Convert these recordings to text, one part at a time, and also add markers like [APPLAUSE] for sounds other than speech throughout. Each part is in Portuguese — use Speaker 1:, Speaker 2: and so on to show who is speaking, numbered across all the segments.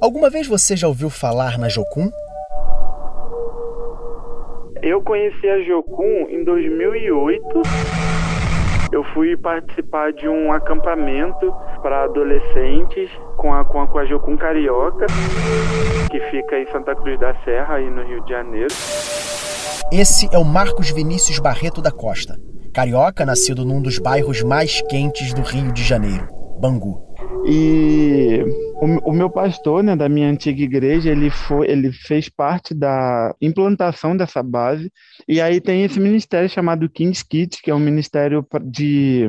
Speaker 1: Alguma vez você já ouviu falar na Jocum?
Speaker 2: Eu conheci a Jocum em 2008. Eu fui participar de um acampamento para adolescentes com a, com a, com a Jocum Carioca, que fica em Santa Cruz da Serra, aí no Rio de Janeiro.
Speaker 1: Esse é o Marcos Vinícius Barreto da Costa, carioca nascido num dos bairros mais quentes do Rio de Janeiro, Bangu.
Speaker 2: E o, o, meu pastor, né, da minha antiga igreja, ele foi, ele fez parte da implantação dessa base. E aí tem esse ministério chamado King's Kids, que é um ministério de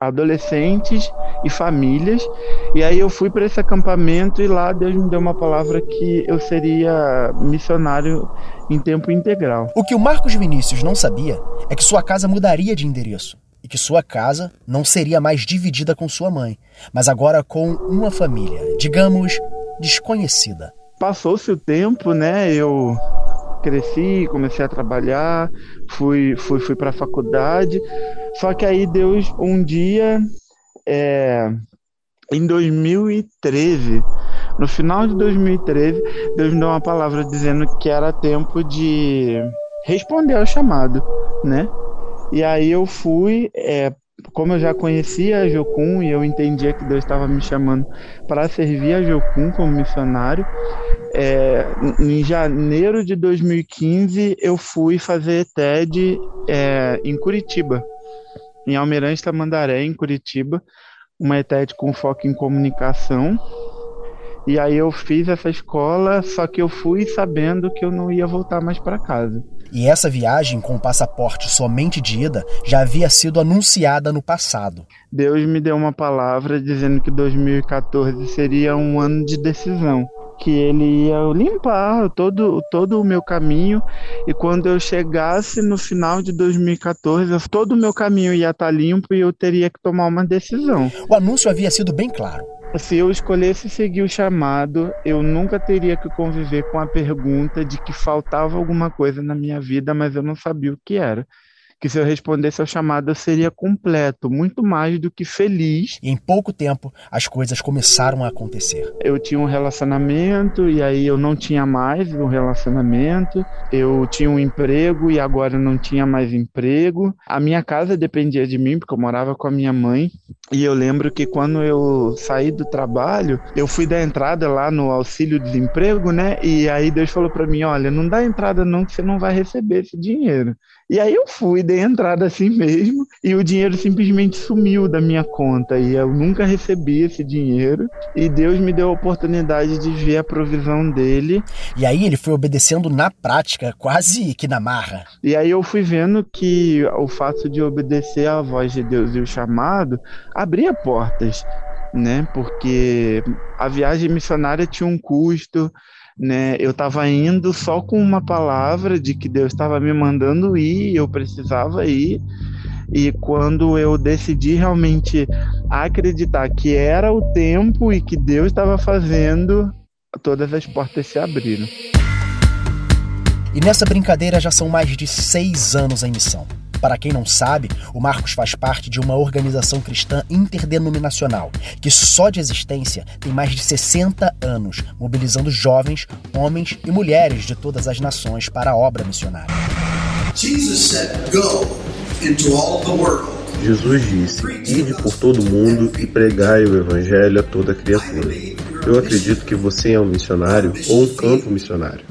Speaker 2: adolescentes e famílias. E aí eu fui para esse acampamento e lá Deus me deu uma palavra que eu seria missionário em tempo integral.
Speaker 1: O que o Marcos Vinícius não sabia é que sua casa mudaria de endereço e que sua casa não seria mais dividida com sua mãe, mas agora com uma família, digamos, desconhecida.
Speaker 2: Passou-se o tempo, né? Eu cresci, comecei a trabalhar, fui, fui, fui para a faculdade. Só que aí Deus, um dia, é, em 2013, no final de 2013, Deus me deu uma palavra dizendo que era tempo de responder ao chamado, né? E aí eu fui, é, como eu já conhecia a Jocum e eu entendia que Deus estava me chamando para servir a Jocum como missionário, é, em janeiro de 2015 eu fui fazer TED é, em Curitiba, em Almirante Tamandaré, em Curitiba, uma ETED com foco em comunicação. E aí eu fiz essa escola, só que eu fui sabendo que eu não ia voltar mais para casa.
Speaker 1: E essa viagem com o passaporte somente de ida já havia sido anunciada no passado.
Speaker 2: Deus me deu uma palavra dizendo que 2014 seria um ano de decisão que ele ia limpar todo, todo o meu caminho e quando eu chegasse no final de 2014, todo o meu caminho ia estar limpo e eu teria que tomar uma decisão.
Speaker 1: O anúncio havia sido bem claro.
Speaker 2: Se eu escolhesse seguir o chamado, eu nunca teria que conviver com a pergunta de que faltava alguma coisa na minha vida, mas eu não sabia o que era que se eu respondesse ao chamado eu seria completo, muito mais do que feliz.
Speaker 1: E em pouco tempo as coisas começaram a acontecer.
Speaker 2: Eu tinha um relacionamento e aí eu não tinha mais um relacionamento. Eu tinha um emprego e agora não tinha mais emprego. A minha casa dependia de mim porque eu morava com a minha mãe. E eu lembro que quando eu saí do trabalho, eu fui dar entrada lá no auxílio desemprego, né? E aí Deus falou para mim, olha, não dá entrada não que você não vai receber esse dinheiro. E aí eu fui, dei entrada assim mesmo, e o dinheiro simplesmente sumiu da minha conta. E eu nunca recebi esse dinheiro. E Deus me deu a oportunidade de ver a provisão dele.
Speaker 1: E aí ele foi obedecendo na prática, quase que na marra.
Speaker 2: E aí eu fui vendo que o fato de obedecer à voz de Deus e o chamado abria portas, né? Porque a viagem missionária tinha um custo né? Eu estava indo só com uma palavra de que Deus estava me mandando ir, eu precisava ir. E quando eu decidi realmente acreditar que era o tempo e que Deus estava fazendo, todas as portas se abriram.
Speaker 1: E nessa brincadeira já são mais de seis anos em missão. Para quem não sabe, o Marcos faz parte de uma organização cristã interdenominacional que só de existência tem mais de 60 anos, mobilizando jovens, homens e mulheres de todas as nações para a obra missionária. Jesus
Speaker 3: disse: Ide por todo mundo e pregai o evangelho a toda criatura. Eu acredito que você é um missionário ou um campo missionário.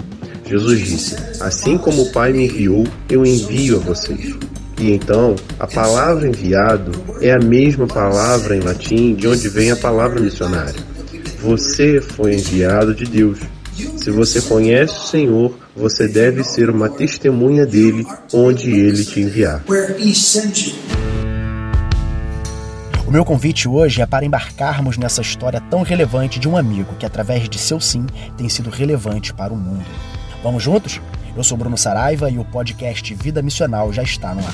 Speaker 3: Jesus disse: Assim como o Pai me enviou, eu envio a vocês. E então, a palavra enviado é a mesma palavra em latim de onde vem a palavra missionário. Você foi enviado de Deus. Se você conhece o Senhor, você deve ser uma testemunha dele onde ele te enviar.
Speaker 1: O meu convite hoje é para embarcarmos nessa história tão relevante de um amigo que, através de seu sim, tem sido relevante para o mundo. Vamos juntos? Eu sou Bruno Saraiva e o podcast Vida Missional já está no ar.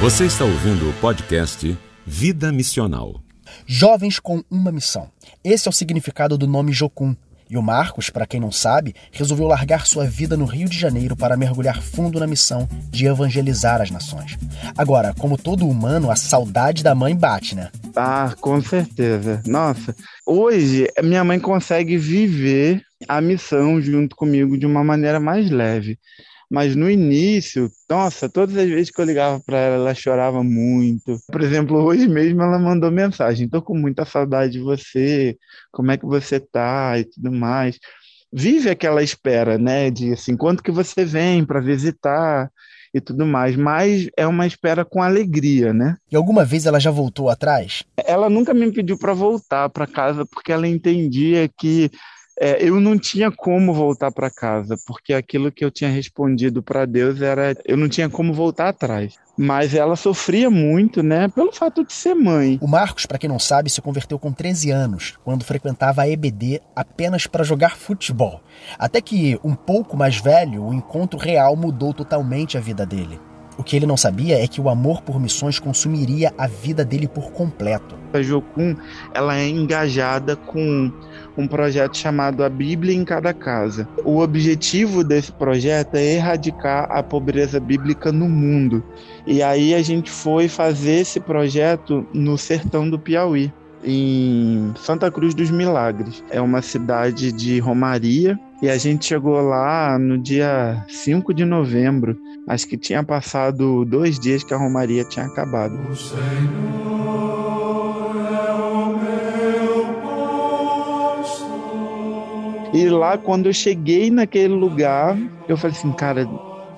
Speaker 4: Você está ouvindo o podcast Vida Missional.
Speaker 1: Jovens com uma missão. Esse é o significado do nome Jocum, E o Marcos, para quem não sabe, resolveu largar sua vida no Rio de Janeiro para mergulhar fundo na missão de evangelizar as nações. Agora, como todo humano, a saudade da mãe bate, né?
Speaker 2: Ah, com certeza. Nossa, hoje minha mãe consegue viver a missão junto comigo de uma maneira mais leve. Mas no início, nossa, todas as vezes que eu ligava para ela, ela chorava muito. Por exemplo, hoje mesmo ela mandou mensagem: "Tô com muita saudade de você. Como é que você tá?" e tudo mais. Vive aquela espera, né, de assim, quanto que você vem para visitar e tudo mais, mas é uma espera com alegria, né?
Speaker 1: E alguma vez ela já voltou atrás?
Speaker 2: Ela nunca me pediu para voltar para casa porque ela entendia que é, eu não tinha como voltar para casa, porque aquilo que eu tinha respondido para Deus era eu não tinha como voltar atrás. Mas ela sofria muito, né, pelo fato de ser mãe.
Speaker 1: O Marcos, para quem não sabe, se converteu com 13 anos, quando frequentava a EBD apenas para jogar futebol. Até que, um pouco mais velho, o encontro real mudou totalmente a vida dele. O que ele não sabia é que o amor por missões consumiria a vida dele por completo.
Speaker 2: A Jocum, ela é engajada com um projeto chamado A Bíblia em Cada Casa. O objetivo desse projeto é erradicar a pobreza bíblica no mundo. E aí a gente foi fazer esse projeto no sertão do Piauí em Santa Cruz dos Milagres. É uma cidade de Romaria e a gente chegou lá no dia 5 de novembro. Acho que tinha passado dois dias que a Romaria tinha acabado. O Senhor é o meu pastor. E lá, quando eu cheguei naquele lugar, eu falei assim, cara,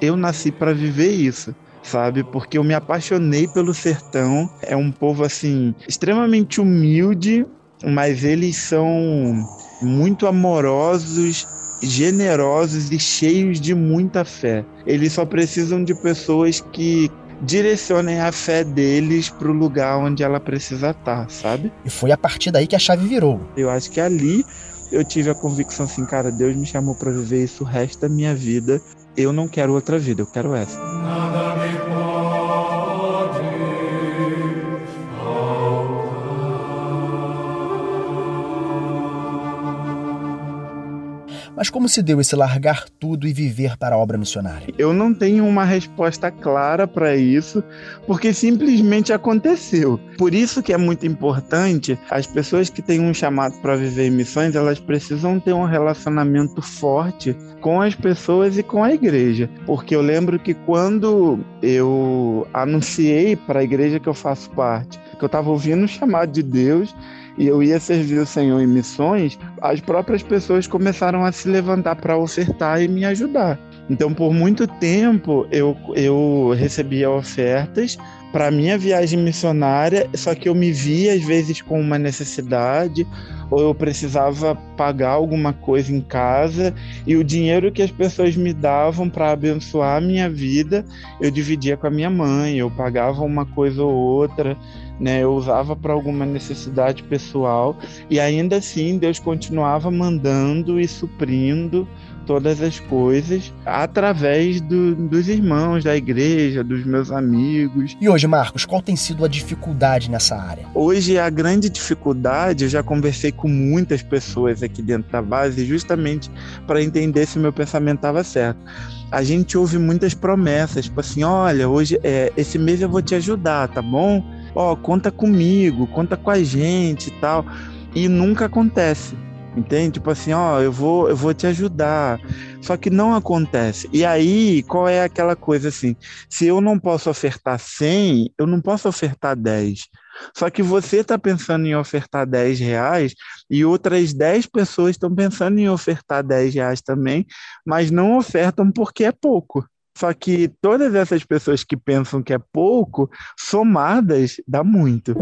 Speaker 2: eu nasci para viver isso sabe? Porque eu me apaixonei pelo sertão. É um povo assim extremamente humilde, mas eles são muito amorosos, generosos e cheios de muita fé. Eles só precisam de pessoas que direcionem a fé deles para o lugar onde ela precisa estar, sabe?
Speaker 1: E foi a partir daí que a chave virou.
Speaker 2: Eu acho que ali eu tive a convicção assim, cara, Deus me chamou para viver isso o resto da minha vida. Eu não quero outra vida, eu quero essa.
Speaker 1: Mas como se deu esse largar tudo e viver para a obra missionária?
Speaker 2: Eu não tenho uma resposta clara para isso, porque simplesmente aconteceu. Por isso que é muito importante as pessoas que têm um chamado para viver em missões, elas precisam ter um relacionamento forte com as pessoas e com a igreja. Porque eu lembro que quando eu anunciei para a igreja que eu faço parte, que eu estava ouvindo o chamado de Deus, e eu ia servir o Senhor em missões, as próprias pessoas começaram a se levantar para ofertar e me ajudar. Então, por muito tempo, eu, eu recebia ofertas para minha viagem missionária, só que eu me via às vezes com uma necessidade ou eu precisava pagar alguma coisa em casa e o dinheiro que as pessoas me davam para abençoar a minha vida, eu dividia com a minha mãe, eu pagava uma coisa ou outra né? Eu usava para alguma necessidade pessoal e ainda assim Deus continuava mandando e suprindo todas as coisas através do, dos irmãos da igreja, dos meus amigos.
Speaker 1: E hoje, Marcos, qual tem sido a dificuldade nessa área?
Speaker 2: Hoje a grande dificuldade, eu já conversei com muitas pessoas aqui dentro da base justamente para entender se meu pensamento estava certo. A gente ouve muitas promessas, tipo assim, olha, hoje é, esse mês eu vou te ajudar, tá bom? Ó, oh, conta comigo, conta com a gente e tal. E nunca acontece. Entende? Tipo assim, ó, eu vou, eu vou te ajudar. Só que não acontece. E aí, qual é aquela coisa assim? Se eu não posso ofertar 100, eu não posso ofertar 10. Só que você está pensando em ofertar 10 reais e outras 10 pessoas estão pensando em ofertar 10 reais também, mas não ofertam porque é pouco. Só que todas essas pessoas que pensam que é pouco, somadas, dá muito.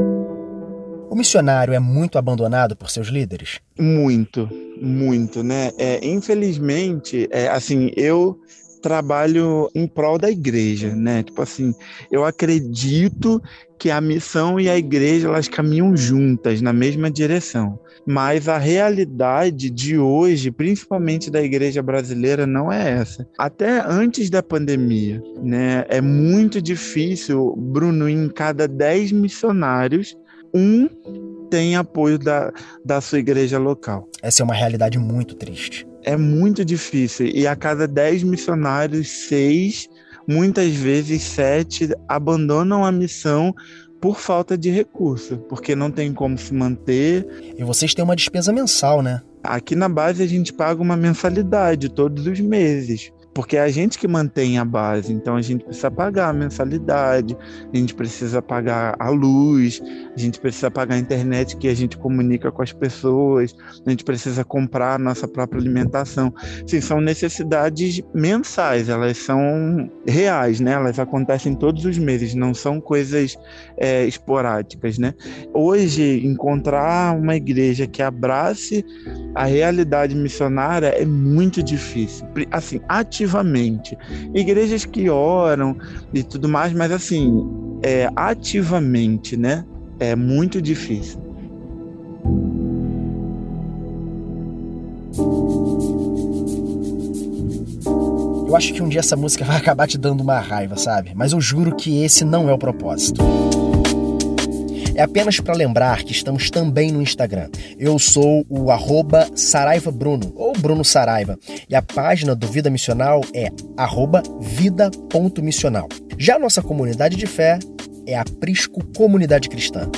Speaker 1: O missionário é muito abandonado por seus líderes?
Speaker 2: Muito, muito, né? É, infelizmente, é, assim, eu trabalho em prol da igreja, né? Tipo assim, eu acredito que a missão e a igreja elas caminham juntas na mesma direção. Mas a realidade de hoje, principalmente da igreja brasileira, não é essa. Até antes da pandemia, né? É muito difícil, Bruno, em cada 10 missionários, um tem apoio da, da sua igreja local.
Speaker 1: Essa é uma realidade muito triste.
Speaker 2: É muito difícil. E a cada dez missionários, seis, muitas vezes sete, abandonam a missão por falta de recurso, porque não tem como se manter.
Speaker 1: E vocês têm uma despesa mensal, né?
Speaker 2: Aqui na base a gente paga uma mensalidade todos os meses porque é a gente que mantém a base, então a gente precisa pagar a mensalidade, a gente precisa pagar a luz, a gente precisa pagar a internet que a gente comunica com as pessoas, a gente precisa comprar a nossa própria alimentação. Sim, são necessidades mensais, elas são reais, né? Elas acontecem todos os meses, não são coisas é, esporádicas, né? Hoje, encontrar uma igreja que abrace a realidade missionária é muito difícil. Assim, ativamente. Igrejas que oram e tudo mais, mas assim, é, ativamente, né? É muito difícil.
Speaker 1: Eu acho que um dia essa música vai acabar te dando uma raiva, sabe? Mas eu juro que esse não é o propósito. É apenas para lembrar que estamos também no Instagram. Eu sou o arroba Saraiva Bruno, ou Bruno Saraiva, e a página do Vida Missional é arroba vida.missional. Já a nossa comunidade de fé é a Prisco Comunidade Cristã.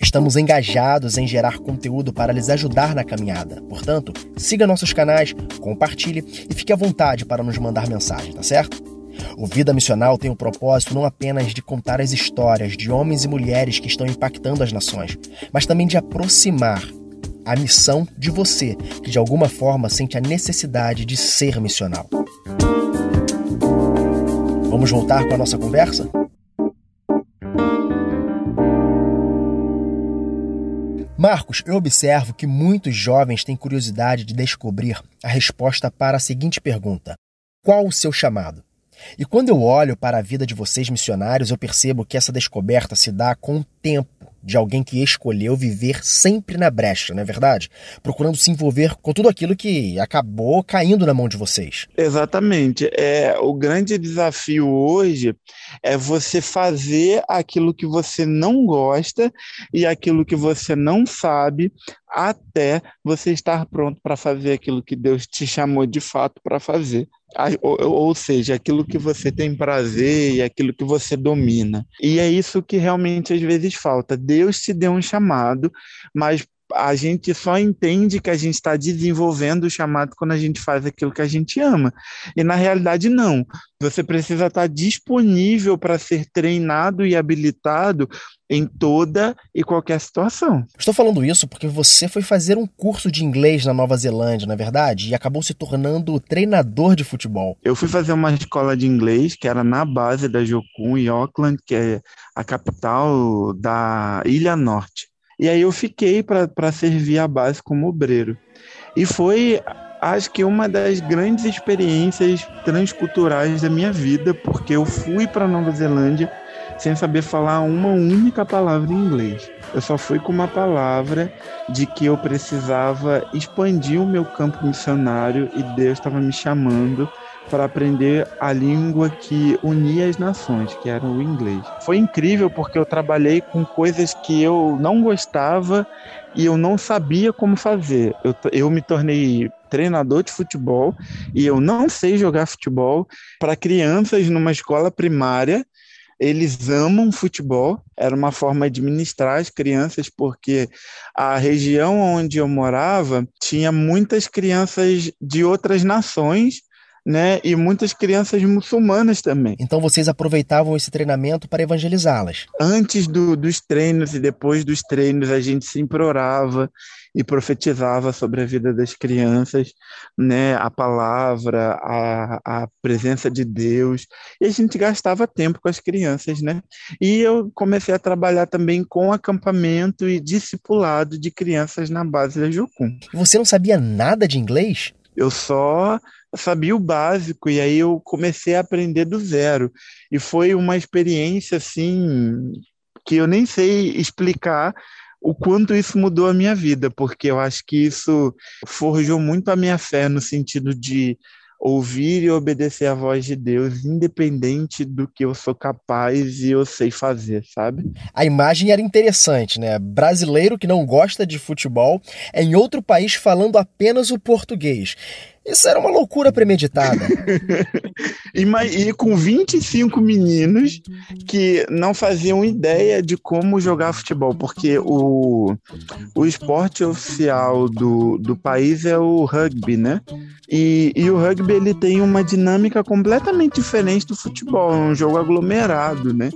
Speaker 1: Estamos engajados em gerar conteúdo para lhes ajudar na caminhada. Portanto, siga nossos canais, compartilhe e fique à vontade para nos mandar mensagem, tá certo? O Vida Missional tem o propósito não apenas de contar as histórias de homens e mulheres que estão impactando as nações, mas também de aproximar a missão de você que de alguma forma sente a necessidade de ser missional. Vamos voltar com a nossa conversa? Marcos, eu observo que muitos jovens têm curiosidade de descobrir a resposta para a seguinte pergunta: Qual o seu chamado? E quando eu olho para a vida de vocês missionários, eu percebo que essa descoberta se dá com o tempo de alguém que escolheu viver sempre na brecha, não é verdade? Procurando se envolver com tudo aquilo que acabou caindo na mão de vocês.
Speaker 2: Exatamente. É, o grande desafio hoje é você fazer aquilo que você não gosta e aquilo que você não sabe até você estar pronto para fazer aquilo que Deus te chamou de fato para fazer. Ou, seja, aquilo que você tem prazer e aquilo que você domina. E é isso que realmente às vezes falta. Deus te deu um chamado, mas a gente só entende que a gente está desenvolvendo o chamado quando a gente faz aquilo que a gente ama. E na realidade, não. Você precisa estar tá disponível para ser treinado e habilitado em toda e qualquer situação.
Speaker 1: Estou falando isso porque você foi fazer um curso de inglês na Nova Zelândia, na é verdade, e acabou se tornando treinador de futebol.
Speaker 2: Eu fui fazer uma escola de inglês que era na base da Jocum, em Auckland, que é a capital da Ilha Norte. E aí eu fiquei para servir a base como obreiro. E foi, acho que, uma das grandes experiências transculturais da minha vida, porque eu fui para Nova Zelândia sem saber falar uma única palavra em inglês. Eu só fui com uma palavra de que eu precisava expandir o meu campo missionário e Deus estava me chamando para aprender a língua que unia as nações, que era o inglês. Foi incrível porque eu trabalhei com coisas que eu não gostava e eu não sabia como fazer. Eu, eu me tornei treinador de futebol e eu não sei jogar futebol para crianças numa escola primária eles amam futebol, era uma forma de ministrar as crianças, porque a região onde eu morava tinha muitas crianças de outras nações né? E muitas crianças muçulmanas também.
Speaker 1: Então vocês aproveitavam esse treinamento para evangelizá-las?
Speaker 2: Antes do, dos treinos e depois dos treinos, a gente se implorava e profetizava sobre a vida das crianças, né? A palavra, a, a presença de Deus. E a gente gastava tempo com as crianças, né? E eu comecei a trabalhar também com acampamento e discipulado de crianças na base da Jucum.
Speaker 1: Você não sabia nada de inglês?
Speaker 2: Eu só sabia o básico e aí eu comecei a aprender do zero. E foi uma experiência assim que eu nem sei explicar o quanto isso mudou a minha vida, porque eu acho que isso forjou muito a minha fé no sentido de ouvir e obedecer a voz de Deus, independente do que eu sou capaz e eu sei fazer, sabe?
Speaker 1: A imagem era interessante, né? Brasileiro que não gosta de futebol é em outro país falando apenas o português. Isso era uma loucura premeditada. [LAUGHS]
Speaker 2: e, e, com 25 meninos que não faziam ideia de como jogar futebol, porque o, o esporte oficial do, do país é o rugby, né? E, e o rugby ele tem uma dinâmica completamente diferente do futebol, é um jogo aglomerado, né?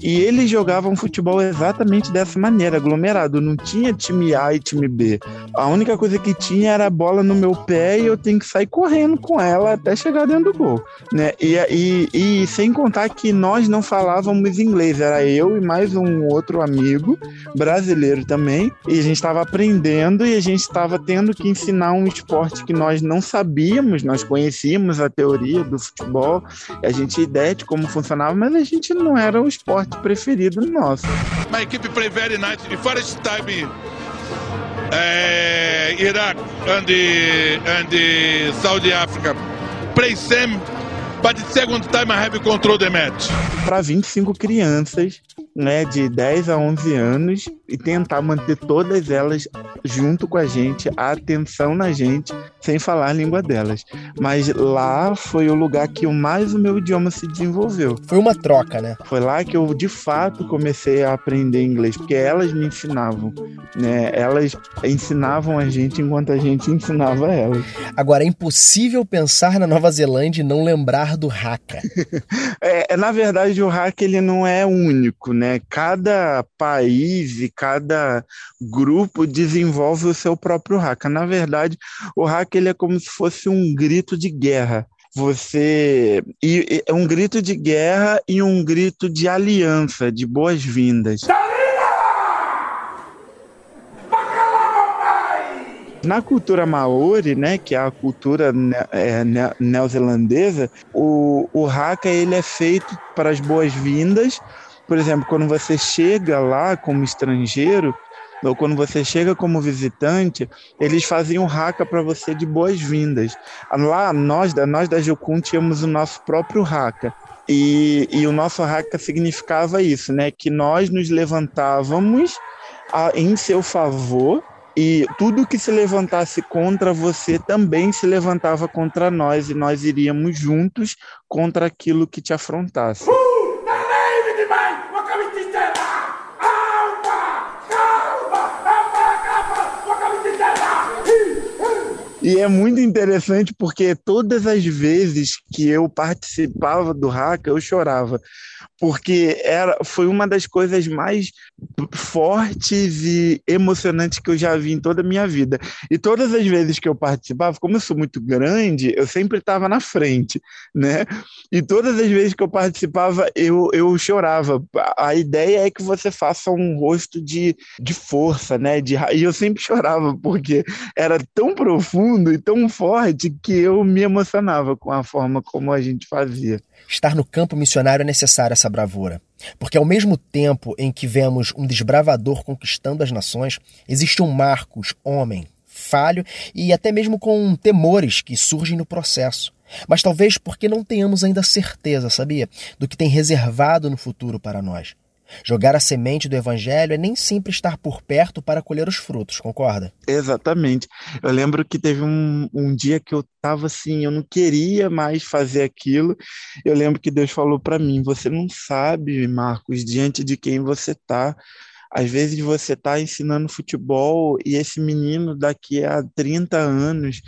Speaker 2: E eles jogavam futebol exatamente dessa maneira, aglomerado. Não tinha time A e time B. A única coisa que tinha era a bola no meu pé e eu tenho que sair correndo com ela até chegar dentro do gol, né? E, e, e sem contar que nós não falávamos inglês, era eu e mais um outro amigo brasileiro também, e a gente estava aprendendo e a gente estava tendo que ensinar um esporte que nós não sabíamos, nós conhecíamos a teoria do futebol, a gente tinha ideia de como funcionava, mas a gente não era o esporte preferido nosso.
Speaker 5: My equipe play very nice. The first time uh, Iraq and and Saudi Africa. Play same, but the second time I have control the match.
Speaker 2: Para 25 crianças né, de 10 a 11 anos e tentar manter todas elas junto com a gente, a atenção na gente, sem falar a língua delas. Mas lá foi o lugar que mais o meu idioma se desenvolveu.
Speaker 1: Foi uma troca, né?
Speaker 2: Foi lá que eu de fato comecei a aprender inglês, porque elas me ensinavam, né? Elas ensinavam a gente enquanto a gente ensinava elas.
Speaker 1: Agora é impossível pensar na Nova Zelândia e não lembrar do Haka. [LAUGHS]
Speaker 2: é, na verdade o Haka ele não é único, né? Cada país e cada grupo desenvolve o seu próprio haka. Na verdade, o haka ele é como se fosse um grito de guerra. Você e é um grito de guerra e um grito de aliança, de boas-vindas. Na cultura maori, né, que é a cultura é, neozelandesa, o, o haka ele é feito para as boas-vindas. Por exemplo, quando você chega lá como estrangeiro, ou quando você chega como visitante, eles faziam haka para você de boas-vindas. Lá, nós, nós da Jocum, tínhamos o nosso próprio haka. E, e o nosso haka significava isso, né? Que nós nos levantávamos a, em seu favor e tudo que se levantasse contra você também se levantava contra nós e nós iríamos juntos contra aquilo que te afrontasse. E é muito interessante porque todas as vezes que eu participava do Haka, eu chorava porque era, foi uma das coisas mais fortes e emocionantes que eu já vi em toda a minha vida. E todas as vezes que eu participava, como eu sou muito grande, eu sempre estava na frente, né? E todas as vezes que eu participava, eu, eu chorava. A ideia é que você faça um rosto de, de força, né? De, e eu sempre chorava, porque era tão profundo e tão forte que eu me emocionava com a forma como a gente fazia.
Speaker 1: Estar no campo missionário é necessário essa bravura. Porque ao mesmo tempo em que vemos um desbravador conquistando as nações, existe um Marcos, homem, falho e até mesmo com temores que surgem no processo. Mas talvez porque não tenhamos ainda certeza, sabia, do que tem reservado no futuro para nós. Jogar a semente do evangelho é nem sempre estar por perto para colher os frutos, concorda?
Speaker 2: Exatamente. Eu lembro que teve um, um dia que eu estava assim, eu não queria mais fazer aquilo. Eu lembro que Deus falou para mim: Você não sabe, Marcos, diante de quem você está às vezes você está ensinando futebol e esse menino daqui a 30 anos,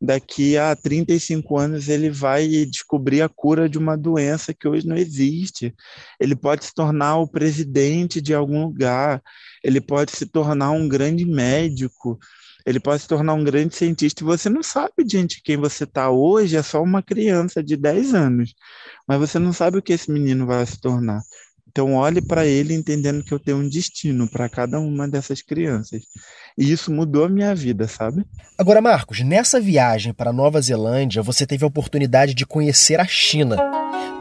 Speaker 2: daqui a 35 anos, ele vai descobrir a cura de uma doença que hoje não existe. Ele pode se tornar o presidente de algum lugar, ele pode se tornar um grande médico, ele pode se tornar um grande cientista. E você não sabe diante de quem você está hoje, é só uma criança de 10 anos, mas você não sabe o que esse menino vai se tornar. Então, olhe para ele entendendo que eu tenho um destino para cada uma dessas crianças. E isso mudou a minha vida, sabe?
Speaker 1: Agora, Marcos, nessa viagem para Nova Zelândia, você teve a oportunidade de conhecer a China.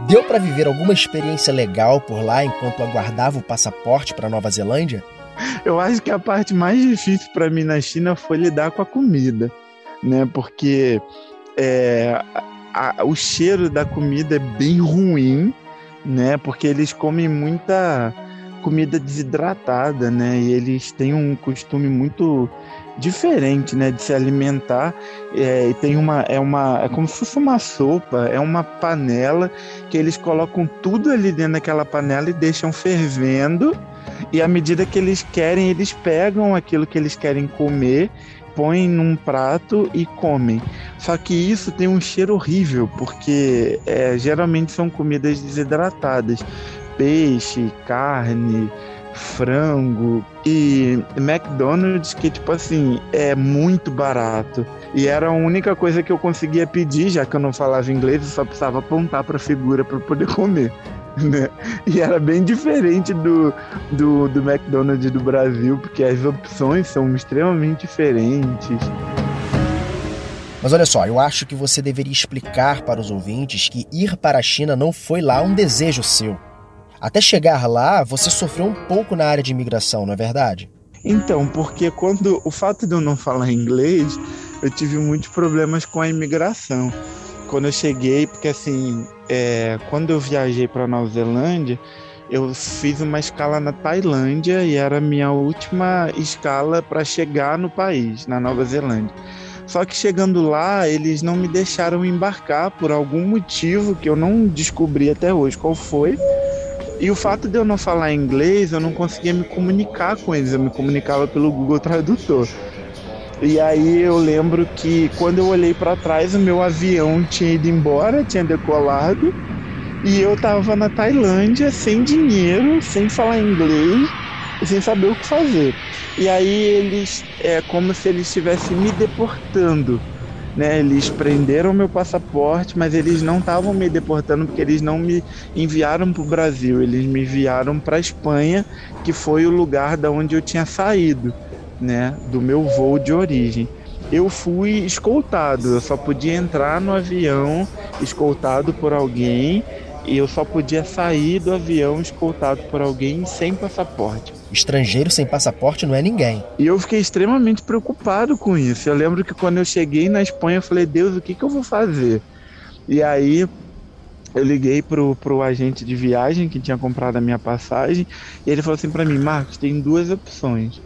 Speaker 1: Deu para viver alguma experiência legal por lá enquanto aguardava o passaporte para Nova Zelândia?
Speaker 2: Eu acho que a parte mais difícil para mim na China foi lidar com a comida, né? Porque é, a, o cheiro da comida é bem ruim, né? Porque eles comem muita comida desidratada, né? E eles têm um costume muito diferente, né, de se alimentar. É, e tem uma, é uma, é como se fosse uma sopa, é uma panela que eles colocam tudo ali dentro daquela panela e deixam fervendo. E à medida que eles querem, eles pegam aquilo que eles querem comer põem num prato e comem. Só que isso tem um cheiro horrível, porque é, geralmente são comidas desidratadas. Peixe, carne, frango e McDonald's que tipo assim é muito barato e era a única coisa que eu conseguia pedir já que eu não falava inglês eu só precisava apontar para a figura para poder comer [LAUGHS] né? e era bem diferente do, do, do McDonald's do Brasil porque as opções são extremamente diferentes
Speaker 1: mas olha só, eu acho que você deveria explicar para os ouvintes que ir para a China não foi lá um desejo seu. Até chegar lá, você sofreu um pouco na área de imigração, não é verdade?
Speaker 2: Então, porque quando o fato de eu não falar inglês, eu tive muitos problemas com a imigração. Quando eu cheguei, porque assim, é, quando eu viajei para Nova Zelândia, eu fiz uma escala na Tailândia e era a minha última escala para chegar no país, na Nova Zelândia. Só que chegando lá, eles não me deixaram embarcar por algum motivo que eu não descobri até hoje qual foi. E o fato de eu não falar inglês, eu não conseguia me comunicar com eles, eu me comunicava pelo Google Tradutor. E aí eu lembro que quando eu olhei para trás, o meu avião tinha ido embora, tinha decolado, e eu tava na Tailândia sem dinheiro, sem falar inglês, sem saber o que fazer. E aí eles é como se eles estivessem me deportando né? Eles prenderam meu passaporte, mas eles não estavam me deportando porque eles não me enviaram para o Brasil, eles me enviaram para a Espanha, que foi o lugar da onde eu tinha saído, né? Do meu voo de origem. Eu fui escoltado, eu só podia entrar no avião escoltado por alguém e eu só podia sair do avião escoltado por alguém sem passaporte.
Speaker 1: Estrangeiro sem passaporte não é ninguém.
Speaker 2: E eu fiquei extremamente preocupado com isso. Eu lembro que quando eu cheguei na Espanha, eu falei, Deus, o que, que eu vou fazer? E aí eu liguei pro, pro agente de viagem que tinha comprado a minha passagem e ele falou assim para mim, Marcos, tem duas opções.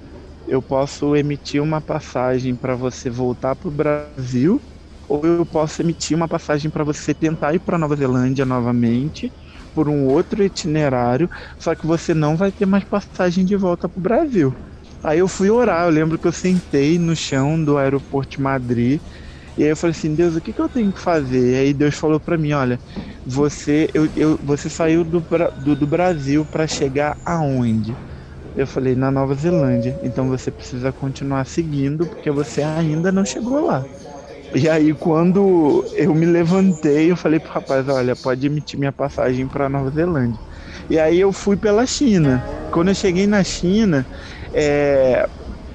Speaker 2: Eu posso emitir uma passagem para você voltar pro Brasil ou eu posso emitir uma passagem para você tentar ir para Nova Zelândia novamente por um outro itinerário, só que você não vai ter mais passagem de volta para o Brasil. Aí eu fui orar, eu lembro que eu sentei no chão do aeroporto de Madrid e aí eu falei assim, Deus, o que, que eu tenho que fazer? E aí Deus falou para mim, olha, você, eu, eu, você saiu do, do, do Brasil para chegar aonde? Eu falei, na Nova Zelândia. Então você precisa continuar seguindo porque você ainda não chegou lá. E aí, quando eu me levantei, eu falei pro rapaz: olha, pode emitir minha passagem para Nova Zelândia. E aí eu fui pela China. Quando eu cheguei na China, é,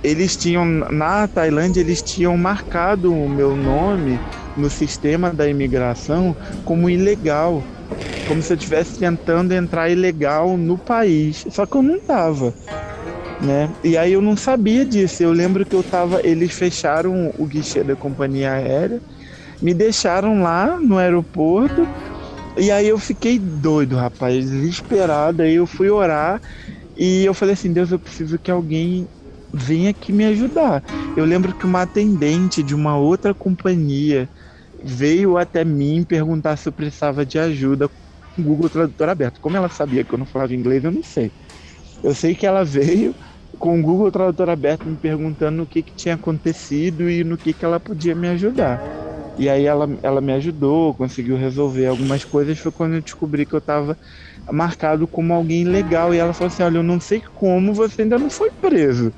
Speaker 2: eles tinham, na Tailândia, eles tinham marcado o meu nome no sistema da imigração como ilegal. Como se eu estivesse tentando entrar ilegal no país. Só que eu não estava né? E aí eu não sabia disso. Eu lembro que eu tava, eles fecharam o guichê da companhia aérea, me deixaram lá no aeroporto. E aí eu fiquei doido, rapaz, desesperado. Aí eu fui orar e eu falei assim: Deus, eu preciso que alguém venha aqui me ajudar. Eu lembro que uma atendente de uma outra companhia veio até mim perguntar se eu precisava de ajuda o Google Tradutor aberto. Como ela sabia que eu não falava inglês, eu não sei. Eu sei que ela veio com o Google Tradutor aberto me perguntando o que, que tinha acontecido e no que, que ela podia me ajudar. E aí ela, ela me ajudou, conseguiu resolver algumas coisas. Foi quando eu descobri que eu estava marcado como alguém legal. E ela falou assim: Olha, eu não sei como você ainda não foi preso,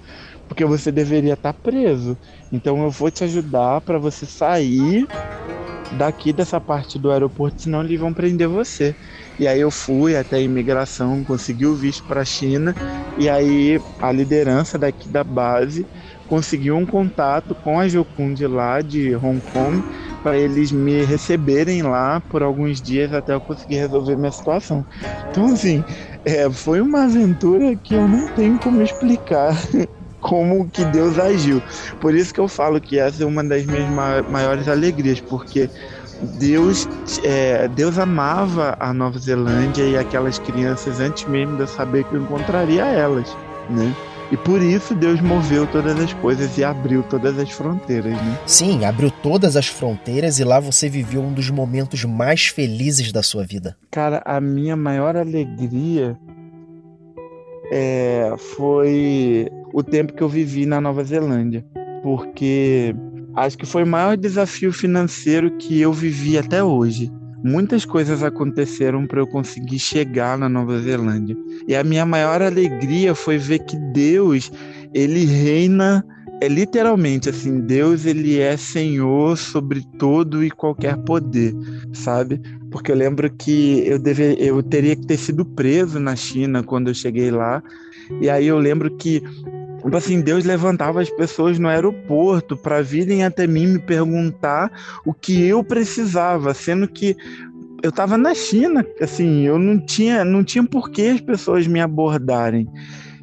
Speaker 2: porque você deveria estar tá preso. Então eu vou te ajudar para você sair daqui dessa parte do aeroporto, senão eles vão prender você. E aí eu fui até a imigração, consegui o visto para a China e aí a liderança daqui da base conseguiu um contato com a Jocund lá de Hong Kong para eles me receberem lá por alguns dias até eu conseguir resolver minha situação. Então assim, é, foi uma aventura que eu não tenho como explicar [LAUGHS] como que Deus agiu. Por isso que eu falo que essa é uma das minhas maiores alegrias, porque Deus, é, Deus amava a Nova Zelândia e aquelas crianças antes mesmo de eu saber que eu encontraria elas, né? E por isso Deus moveu todas as coisas e abriu todas as fronteiras, né?
Speaker 1: Sim, abriu todas as fronteiras e lá você viveu um dos momentos mais felizes da sua vida.
Speaker 2: Cara, a minha maior alegria é, foi o tempo que eu vivi na Nova Zelândia, porque acho que foi o maior desafio financeiro que eu vivi até hoje muitas coisas aconteceram para eu conseguir chegar na Nova Zelândia. E a minha maior alegria foi ver que Deus, ele reina é literalmente assim, Deus ele é Senhor sobre todo e qualquer poder, sabe? Porque eu lembro que eu deve, eu teria que ter sido preso na China quando eu cheguei lá. E aí eu lembro que Tipo assim, Deus levantava as pessoas no aeroporto para virem até mim me perguntar o que eu precisava, sendo que eu estava na China, assim, eu não tinha, não tinha por que as pessoas me abordarem.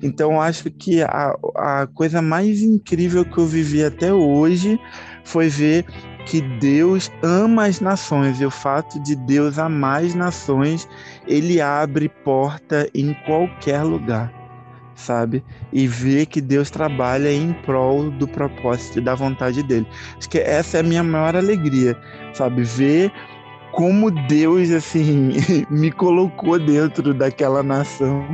Speaker 2: Então, acho que a, a coisa mais incrível que eu vivi até hoje foi ver que Deus ama as nações e o fato de Deus amar as nações, ele abre porta em qualquer lugar sabe? E ver que Deus trabalha em prol do propósito e da vontade dele. Acho que essa é a minha maior alegria, sabe? Ver como Deus, assim, [LAUGHS] me colocou dentro daquela nação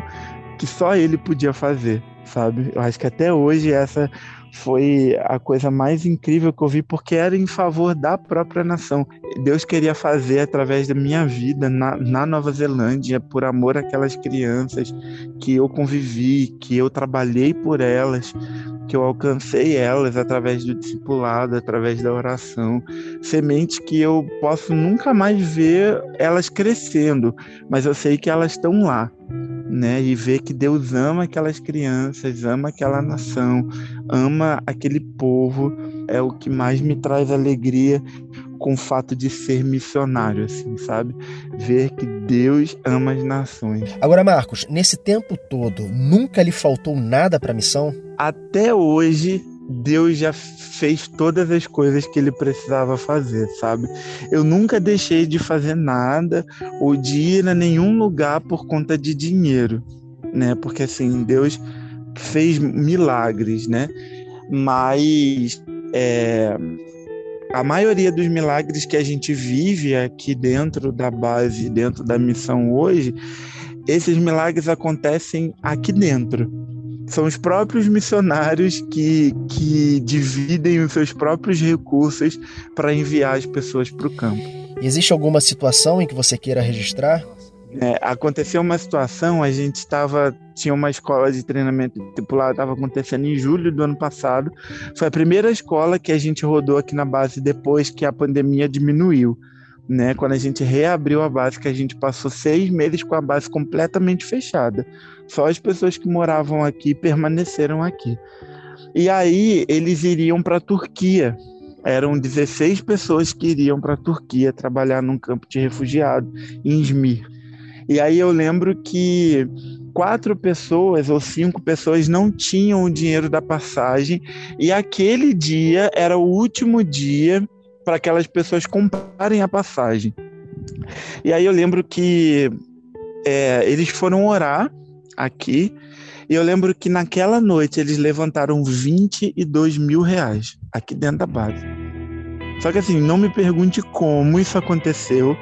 Speaker 2: que só ele podia fazer, sabe? Eu acho que até hoje essa foi a coisa mais incrível que eu vi, porque era em favor da própria nação. Deus queria fazer através da minha vida na, na Nova Zelândia, por amor àquelas crianças que eu convivi, que eu trabalhei por elas, que eu alcancei elas através do discipulado, através da oração, sementes que eu posso nunca mais ver elas crescendo, mas eu sei que elas estão lá né? E ver que Deus ama aquelas crianças, ama aquela nação, ama aquele povo, é o que mais me traz alegria com o fato de ser missionário, assim, sabe? Ver que Deus ama as nações.
Speaker 1: Agora, Marcos, nesse tempo todo, nunca lhe faltou nada para a missão?
Speaker 2: Até hoje, Deus já fez todas as coisas que ele precisava fazer, sabe? Eu nunca deixei de fazer nada ou de ir a nenhum lugar por conta de dinheiro, né? Porque assim, Deus fez milagres, né? Mas é, a maioria dos milagres que a gente vive aqui dentro da base, dentro da missão hoje, esses milagres acontecem aqui dentro são os próprios missionários que, que dividem os seus próprios recursos para enviar as pessoas para o campo.
Speaker 1: Existe alguma situação em que você queira registrar?
Speaker 2: É, aconteceu uma situação, a gente estava tinha uma escola de treinamento tripulado, estava acontecendo em julho do ano passado. Foi a primeira escola que a gente rodou aqui na base depois que a pandemia diminuiu. Né? Quando a gente reabriu a base, que a gente passou seis meses com a base completamente fechada. Só as pessoas que moravam aqui permaneceram aqui. E aí eles iriam para a Turquia. Eram 16 pessoas que iriam para a Turquia trabalhar num campo de refugiado em Izmir. E aí eu lembro que quatro pessoas ou cinco pessoas não tinham o dinheiro da passagem e aquele dia era o último dia para aquelas pessoas comprarem a passagem. E aí eu lembro que é, eles foram orar aqui. E eu lembro que naquela noite eles levantaram 22 mil reais aqui dentro da base. Só que assim, não me pergunte como isso aconteceu,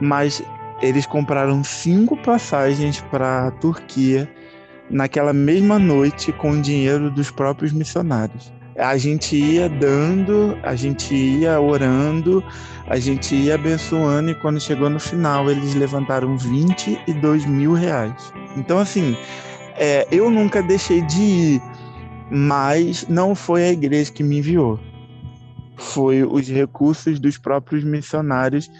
Speaker 2: mas eles compraram cinco passagens para a Turquia naquela mesma noite com o dinheiro dos próprios missionários. A gente ia dando, a gente ia orando, a gente ia abençoando e quando chegou no final eles levantaram 22 mil reais. Então, assim, é, eu nunca deixei de ir, mas não foi a igreja que me enviou. Foi os recursos dos próprios missionários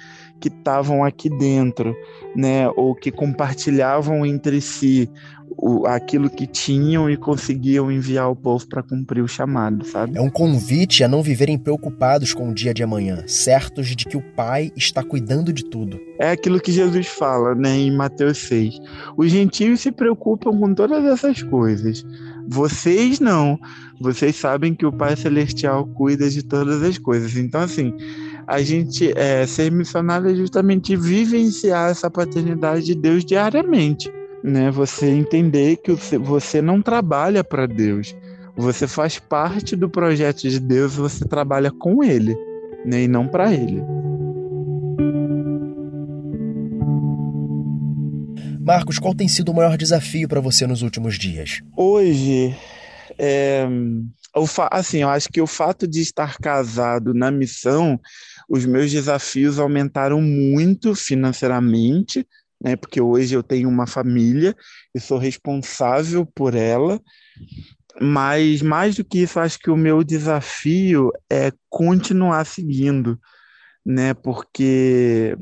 Speaker 2: que estavam aqui dentro, né, ou que compartilhavam entre si o, aquilo que tinham e conseguiam enviar o povo para cumprir o chamado, sabe?
Speaker 1: É um convite a não viverem preocupados com o dia de amanhã, certos de que o Pai está cuidando de tudo.
Speaker 2: É aquilo que Jesus fala, né, em Mateus 6. Os gentios se preocupam com todas essas coisas. Vocês não. Vocês sabem que o Pai Celestial cuida de todas as coisas. Então, assim, a gente é, ser missionário é justamente vivenciar essa paternidade de Deus diariamente, né? Você entender que você não trabalha para Deus, você faz parte do projeto de Deus, você trabalha com Ele, né? E não para Ele.
Speaker 1: Marcos, qual tem sido o maior desafio para você nos últimos dias?
Speaker 2: Hoje, é, assim, eu acho que o fato de estar casado na missão, os meus desafios aumentaram muito financeiramente, né? Porque hoje eu tenho uma família e sou responsável por ela. Mas mais do que isso, acho que o meu desafio é continuar seguindo, né? Porque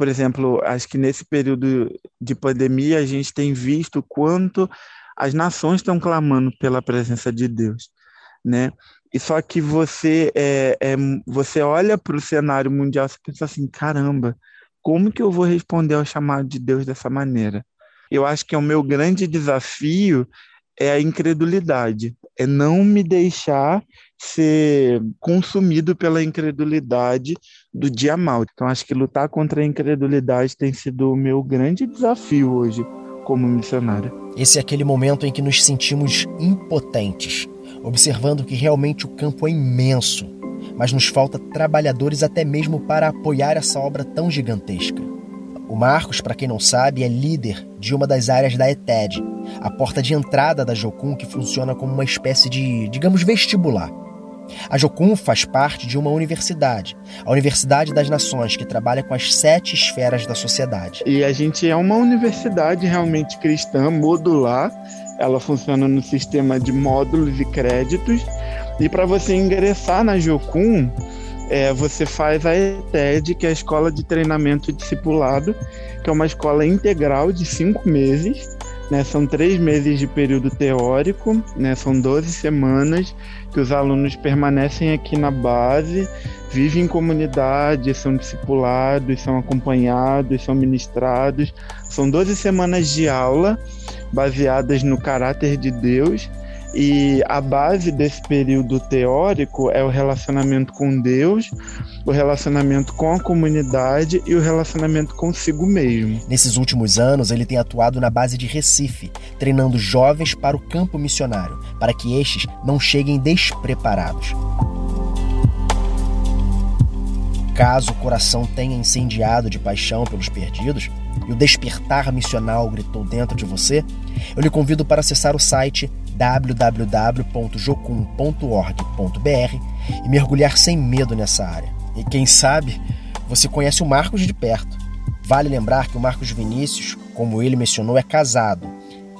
Speaker 2: por exemplo, acho que nesse período de pandemia a gente tem visto quanto as nações estão clamando pela presença de Deus, né? E só que você é, é você olha para o cenário mundial e pensa assim, caramba, como que eu vou responder ao chamado de Deus dessa maneira? Eu acho que é o meu grande desafio é a incredulidade, é não me deixar ser consumido pela incredulidade do dia mal. Então, acho que lutar contra a incredulidade tem sido o meu grande desafio hoje como missionário.
Speaker 1: Esse é aquele momento em que nos sentimos impotentes, observando que realmente o campo é imenso, mas nos falta trabalhadores até mesmo para apoiar essa obra tão gigantesca. O Marcos, para quem não sabe, é líder de uma das áreas da ETED, a porta de entrada da Jocum que funciona como uma espécie de, digamos, vestibular. A Jocum faz parte de uma universidade, a Universidade das Nações, que trabalha com as sete esferas da sociedade.
Speaker 2: E a gente é uma universidade realmente cristã, modular. Ela funciona no sistema de módulos e créditos. E para você ingressar na Jocum, é, você faz a ETED, que é a Escola de Treinamento Discipulado, que é uma escola integral de cinco meses. Né, são três meses de período teórico, né, são 12 semanas que os alunos permanecem aqui na base, vivem em comunidade, são discipulados, são acompanhados, são ministrados. São 12 semanas de aula baseadas no caráter de Deus e a base desse período teórico é o relacionamento com Deus, o relacionamento com a comunidade e o relacionamento consigo mesmo.
Speaker 1: Nesses últimos anos, ele tem atuado na base de Recife, treinando jovens para o campo missionário, para que estes não cheguem despreparados. Caso o coração tenha incendiado de paixão pelos perdidos e o despertar missional gritou dentro de você, eu lhe convido para acessar o site www.jocum.org.br e mergulhar sem medo nessa área. E quem sabe você conhece o Marcos de perto. Vale lembrar que o Marcos Vinícius, como ele mencionou, é casado.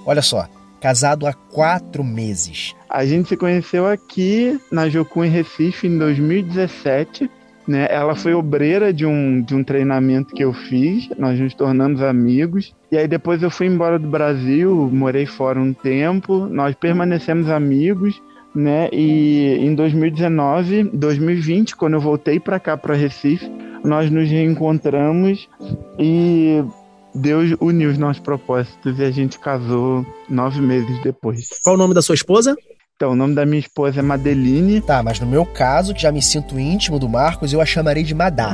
Speaker 1: Olha só, casado há quatro meses.
Speaker 2: A gente se conheceu aqui na Jocum em Recife em 2017 né? Ela foi obreira de um, de um treinamento que eu fiz, nós nos tornamos amigos. E aí depois eu fui embora do Brasil, morei fora um tempo, nós permanecemos amigos, né? E em 2019, 2020, quando eu voltei para cá, para Recife, nós nos reencontramos e Deus uniu os nossos propósitos e a gente casou nove meses depois.
Speaker 1: Qual o nome da sua esposa?
Speaker 2: Então, o nome da minha esposa é Madeline.
Speaker 1: Tá, mas no meu caso, que já me sinto íntimo do Marcos, eu a chamarei de Madá.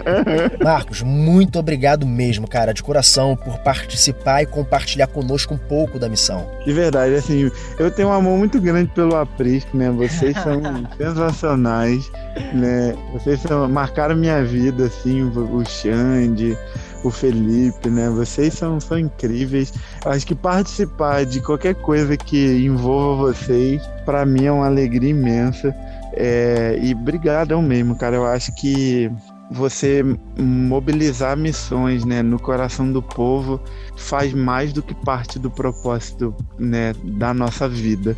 Speaker 1: [LAUGHS] Marcos, muito obrigado mesmo, cara, de coração, por participar e compartilhar conosco um pouco da missão.
Speaker 2: De verdade, assim, eu tenho um amor muito grande pelo Aprisco, né? Vocês são [LAUGHS] sensacionais, né? Vocês são, marcaram minha vida, assim, o Xande, o Felipe, né? Vocês são, são incríveis. Acho que participar de qualquer coisa que envolva vocês, para mim é uma alegria imensa. É, e brigadão mesmo, cara. Eu acho que você mobilizar missões né, no coração do povo faz mais do que parte do propósito né, da nossa vida.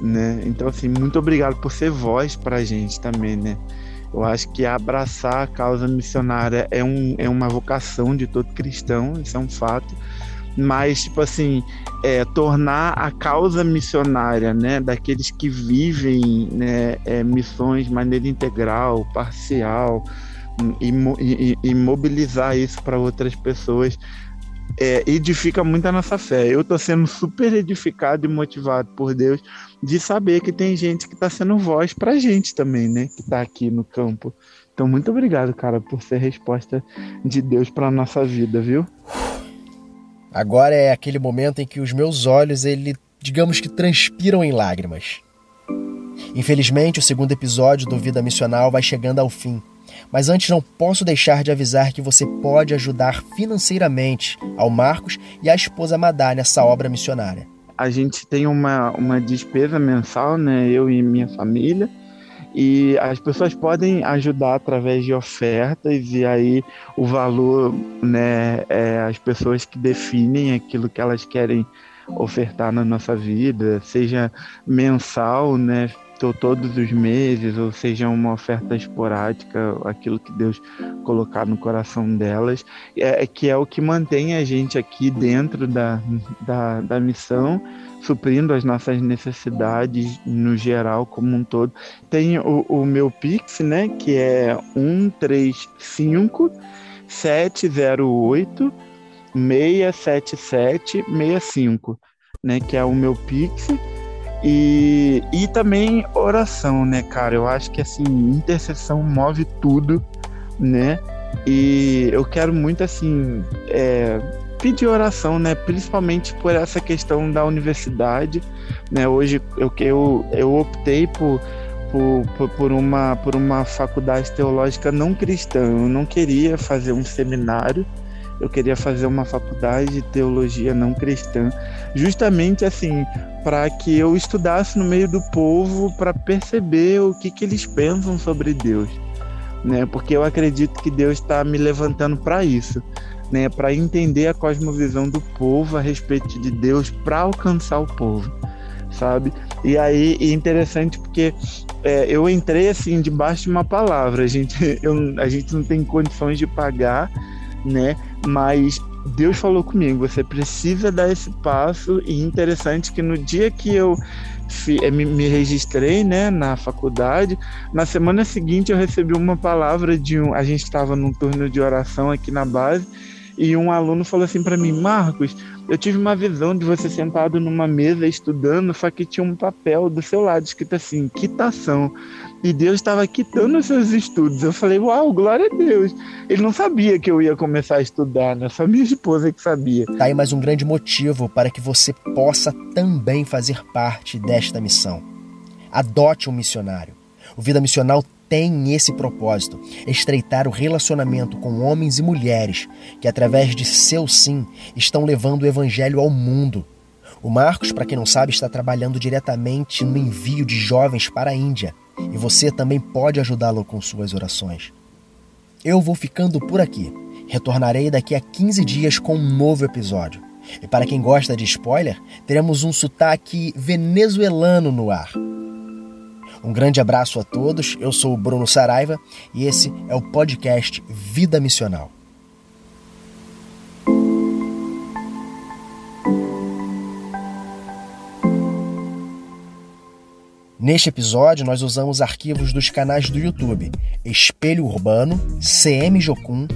Speaker 2: Né? Então, assim, muito obrigado por ser voz pra gente também, né? Eu acho que abraçar a causa missionária é, um, é uma vocação de todo cristão, isso é um fato. Mas, tipo assim, é, tornar a causa missionária, né, daqueles que vivem né, é, missões de maneira integral, parcial, e, e, e mobilizar isso para outras pessoas é, edifica muito a nossa fé. Eu estou sendo super edificado e motivado por Deus de saber que tem gente que está sendo voz para a gente também, né? Que está aqui no campo. Então, muito obrigado, cara, por ser resposta de Deus para nossa vida, viu?
Speaker 1: Agora é aquele momento em que os meus olhos, ele, digamos que transpiram em lágrimas. Infelizmente, o segundo episódio do Vida Missional vai chegando ao fim. Mas antes não posso deixar de avisar que você pode ajudar financeiramente ao Marcos e à esposa Madá nessa obra missionária.
Speaker 2: A gente tem uma, uma despesa mensal, né? Eu e minha família e as pessoas podem ajudar através de ofertas e aí o valor, né, é as pessoas que definem aquilo que elas querem ofertar na nossa vida, seja mensal, né, todos os meses, ou seja uma oferta esporádica, aquilo que Deus colocar no coração delas, é, que é o que mantém a gente aqui dentro da, da, da missão suprindo as nossas necessidades no geral como um todo. Tem o, o meu Pix, né, que é 135 708 677 65, né, que é o meu Pix. E, e também oração, né, cara? Eu acho que assim, intercessão move tudo, né? E eu quero muito assim é, pedir oração, né? Principalmente por essa questão da universidade, né? Hoje eu, eu, eu optei por, por, por, uma, por uma faculdade teológica não cristã. Eu não queria fazer um seminário, eu queria fazer uma faculdade de teologia não cristã, justamente assim, para que eu estudasse no meio do povo para perceber o que, que eles pensam sobre Deus. Né? Porque eu acredito que Deus está me levantando para isso né, para entender a cosmovisão do povo a respeito de Deus, para alcançar o povo, sabe? E aí é interessante porque é, eu entrei assim debaixo de uma palavra, a gente, [LAUGHS] eu, a gente não tem condições de pagar, né? Mas Deus falou comigo, você precisa dar esse passo e interessante que no dia que eu eh, me registrei né, na faculdade. Na semana seguinte eu recebi uma palavra de um. A gente estava num turno de oração aqui na base e um aluno falou assim para mim, Marcos, eu tive uma visão de você sentado numa mesa estudando, só que tinha um papel do seu lado escrito assim, quitação. E Deus estava quitando os seus estudos. Eu falei, uau, glória a Deus. Ele não sabia que eu ia começar a estudar, né? Só minha esposa que sabia.
Speaker 1: Tá aí mais um grande motivo para que você possa também fazer parte desta missão. Adote um missionário. O Vida Missional tem esse propósito: estreitar o relacionamento com homens e mulheres que, através de seu sim, estão levando o evangelho ao mundo. O Marcos, para quem não sabe, está trabalhando diretamente no envio de jovens para a Índia e você também pode ajudá-lo com suas orações. Eu vou ficando por aqui. Retornarei daqui a 15 dias com um novo episódio. E para quem gosta de spoiler, teremos um sotaque venezuelano no ar. Um grande abraço a todos. Eu sou o Bruno Saraiva e esse é o podcast Vida Missional. Neste episódio, nós usamos arquivos dos canais do YouTube Espelho Urbano, CM Jocum,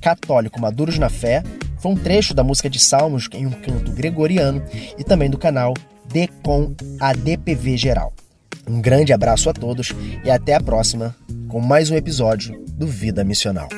Speaker 1: Católico Maduros na Fé, foi um trecho da música de Salmos em um canto gregoriano e também do canal Decom ADPV Geral. Um grande abraço a todos e até a próxima com mais um episódio do Vida Missional.